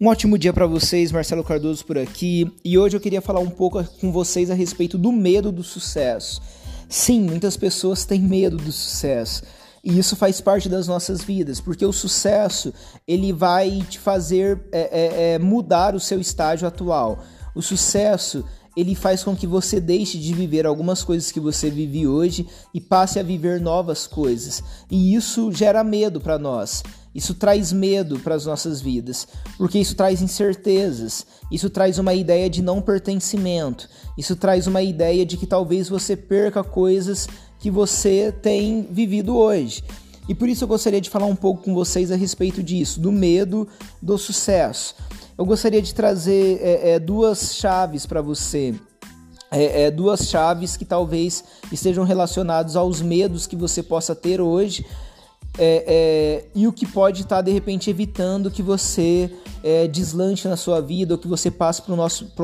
Um ótimo dia para vocês, Marcelo Cardoso por aqui, e hoje eu queria falar um pouco com vocês a respeito do medo do sucesso. Sim, muitas pessoas têm medo do sucesso. E isso faz parte das nossas vidas, porque o sucesso ele vai te fazer é, é, é, mudar o seu estágio atual. O sucesso ele faz com que você deixe de viver algumas coisas que você vive hoje e passe a viver novas coisas. E isso gera medo para nós. Isso traz medo para as nossas vidas, porque isso traz incertezas, isso traz uma ideia de não pertencimento, isso traz uma ideia de que talvez você perca coisas que você tem vivido hoje. E por isso eu gostaria de falar um pouco com vocês a respeito disso, do medo do sucesso. Eu gostaria de trazer é, é, duas chaves para você. É, é, duas chaves que talvez estejam relacionados aos medos que você possa ter hoje é, é, e o que pode estar tá, de repente evitando que você é, deslanche na sua vida ou que você passe para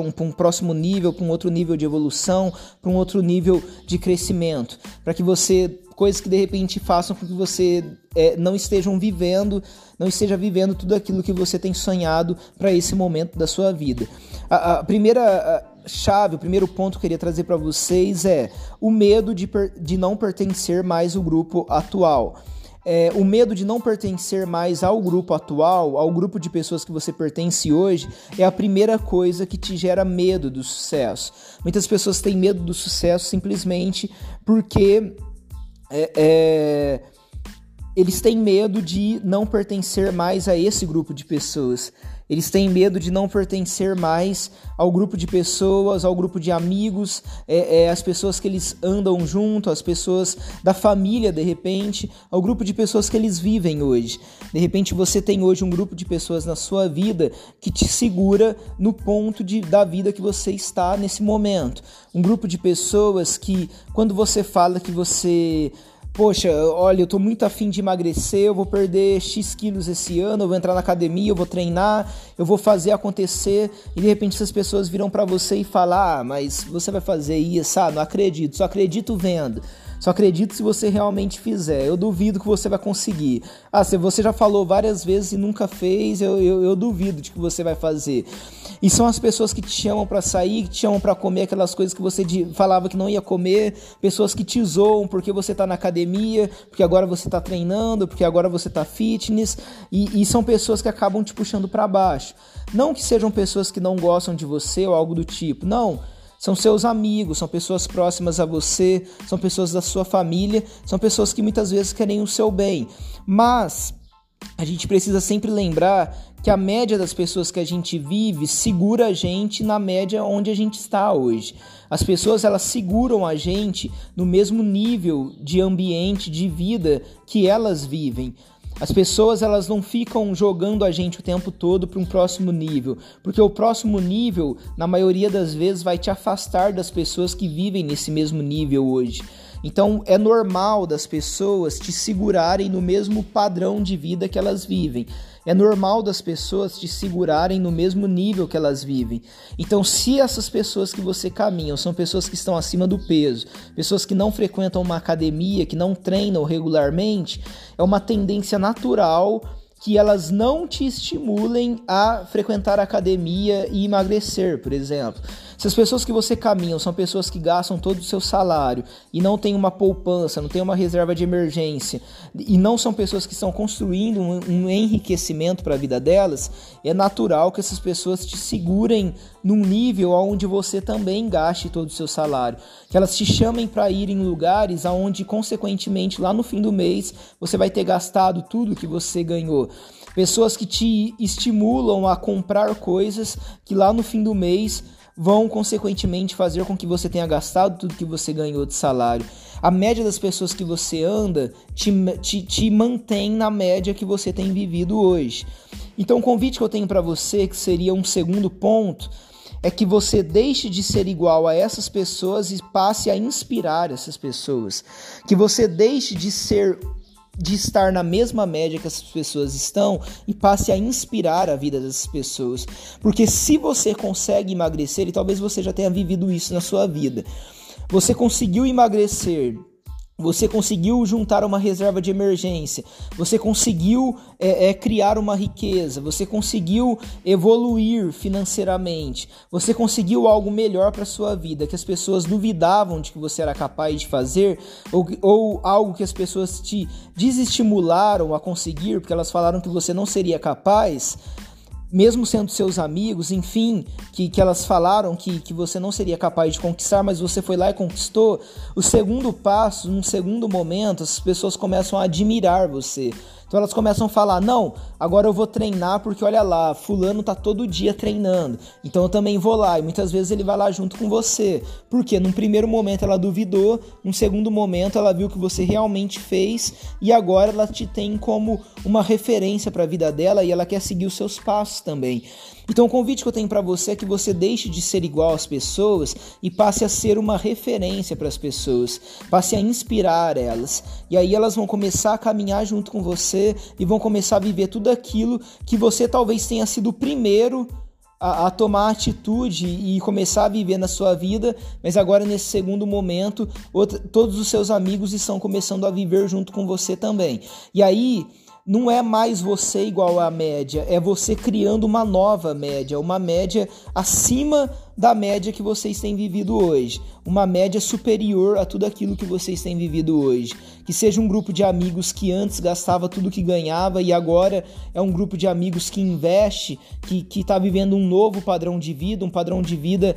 um, um, próximo nível, para um outro nível de evolução, para um outro nível de crescimento, para que você coisas que de repente façam com que você é, não estejam vivendo, não esteja vivendo tudo aquilo que você tem sonhado para esse momento da sua vida. A, a primeira chave, o primeiro ponto que eu queria trazer para vocês é o medo de, de não pertencer mais ao grupo atual é, o medo de não pertencer mais ao grupo atual, ao grupo de pessoas que você pertence hoje, é a primeira coisa que te gera medo do sucesso. Muitas pessoas têm medo do sucesso simplesmente porque é, é, eles têm medo de não pertencer mais a esse grupo de pessoas. Eles têm medo de não pertencer mais ao grupo de pessoas, ao grupo de amigos, é, é, as pessoas que eles andam junto, as pessoas da família, de repente, ao grupo de pessoas que eles vivem hoje. De repente, você tem hoje um grupo de pessoas na sua vida que te segura no ponto de, da vida que você está nesse momento. Um grupo de pessoas que, quando você fala que você poxa, olha, eu tô muito afim de emagrecer, eu vou perder X quilos esse ano, eu vou entrar na academia, eu vou treinar, eu vou fazer acontecer, e de repente essas pessoas viram para você e falar, ah, mas você vai fazer isso, ah, não acredito, só acredito vendo. Só acredito se você realmente fizer. Eu duvido que você vai conseguir. Ah, se você já falou várias vezes e nunca fez, eu, eu, eu duvido de que você vai fazer. E são as pessoas que te chamam para sair, que te chamam para comer aquelas coisas que você falava que não ia comer, pessoas que te zoam porque você tá na academia, porque agora você tá treinando, porque agora você tá fitness, e, e são pessoas que acabam te puxando para baixo. Não que sejam pessoas que não gostam de você ou algo do tipo, não são seus amigos, são pessoas próximas a você, são pessoas da sua família, são pessoas que muitas vezes querem o seu bem. Mas a gente precisa sempre lembrar que a média das pessoas que a gente vive segura a gente na média onde a gente está hoje. As pessoas elas seguram a gente no mesmo nível de ambiente, de vida que elas vivem. As pessoas elas não ficam jogando a gente o tempo todo para um próximo nível, porque o próximo nível, na maioria das vezes, vai te afastar das pessoas que vivem nesse mesmo nível hoje. Então é normal das pessoas te segurarem no mesmo padrão de vida que elas vivem. É normal das pessoas te segurarem no mesmo nível que elas vivem. Então, se essas pessoas que você caminha são pessoas que estão acima do peso, pessoas que não frequentam uma academia, que não treinam regularmente, é uma tendência natural que elas não te estimulem a frequentar a academia e emagrecer, por exemplo. Se as pessoas que você caminha são pessoas que gastam todo o seu salário e não tem uma poupança, não tem uma reserva de emergência, e não são pessoas que estão construindo um, um enriquecimento para a vida delas, é natural que essas pessoas te segurem num nível onde você também gaste todo o seu salário. Que elas te chamem para ir em lugares aonde, consequentemente, lá no fim do mês, você vai ter gastado tudo que você ganhou. Pessoas que te estimulam a comprar coisas que lá no fim do mês vão consequentemente fazer com que você tenha gastado tudo que você ganhou de salário. A média das pessoas que você anda te, te, te mantém na média que você tem vivido hoje. Então, o convite que eu tenho para você, que seria um segundo ponto, é que você deixe de ser igual a essas pessoas e passe a inspirar essas pessoas. Que você deixe de ser de estar na mesma média que essas pessoas estão e passe a inspirar a vida dessas pessoas. Porque se você consegue emagrecer, e talvez você já tenha vivido isso na sua vida, você conseguiu emagrecer você conseguiu juntar uma reserva de emergência, você conseguiu é, é, criar uma riqueza, você conseguiu evoluir financeiramente, você conseguiu algo melhor para sua vida que as pessoas duvidavam de que você era capaz de fazer, ou, ou algo que as pessoas te desestimularam a conseguir porque elas falaram que você não seria capaz mesmo sendo seus amigos, enfim, que, que elas falaram que, que você não seria capaz de conquistar, mas você foi lá e conquistou, o segundo passo, num segundo momento, as pessoas começam a admirar você. Então elas começam a falar: não, agora eu vou treinar porque olha lá, Fulano tá todo dia treinando, então eu também vou lá. E muitas vezes ele vai lá junto com você, porque num primeiro momento ela duvidou, num segundo momento ela viu que você realmente fez e agora ela te tem como uma referência para a vida dela e ela quer seguir os seus passos também. Então o convite que eu tenho para você é que você deixe de ser igual às pessoas e passe a ser uma referência para as pessoas, passe a inspirar elas. E aí elas vão começar a caminhar junto com você e vão começar a viver tudo aquilo que você talvez tenha sido o primeiro a, a, tomar atitude e começar a viver na sua vida, mas agora nesse segundo momento, todos os seus amigos estão começando a viver junto com você também. E aí não é mais você igual à média, é você criando uma nova média, uma média acima da média que vocês têm vivido hoje, uma média superior a tudo aquilo que vocês têm vivido hoje. Que seja um grupo de amigos que antes gastava tudo que ganhava e agora é um grupo de amigos que investe, que está vivendo um novo padrão de vida, um padrão de vida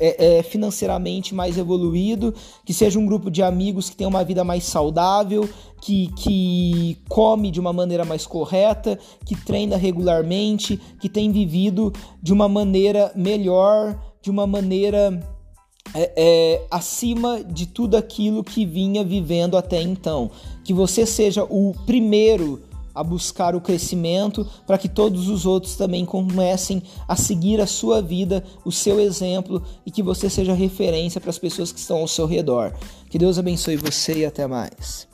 é, é, financeiramente mais evoluído, que seja um grupo de amigos que tem uma vida mais saudável, que, que come de uma maneira mais correta, que treina regularmente, que tem vivido de uma maneira melhor, de uma maneira é, é, acima de tudo aquilo que vinha vivendo até então. Que você seja o primeiro a buscar o crescimento para que todos os outros também comecem a seguir a sua vida, o seu exemplo e que você seja referência para as pessoas que estão ao seu redor. Que Deus abençoe você e até mais.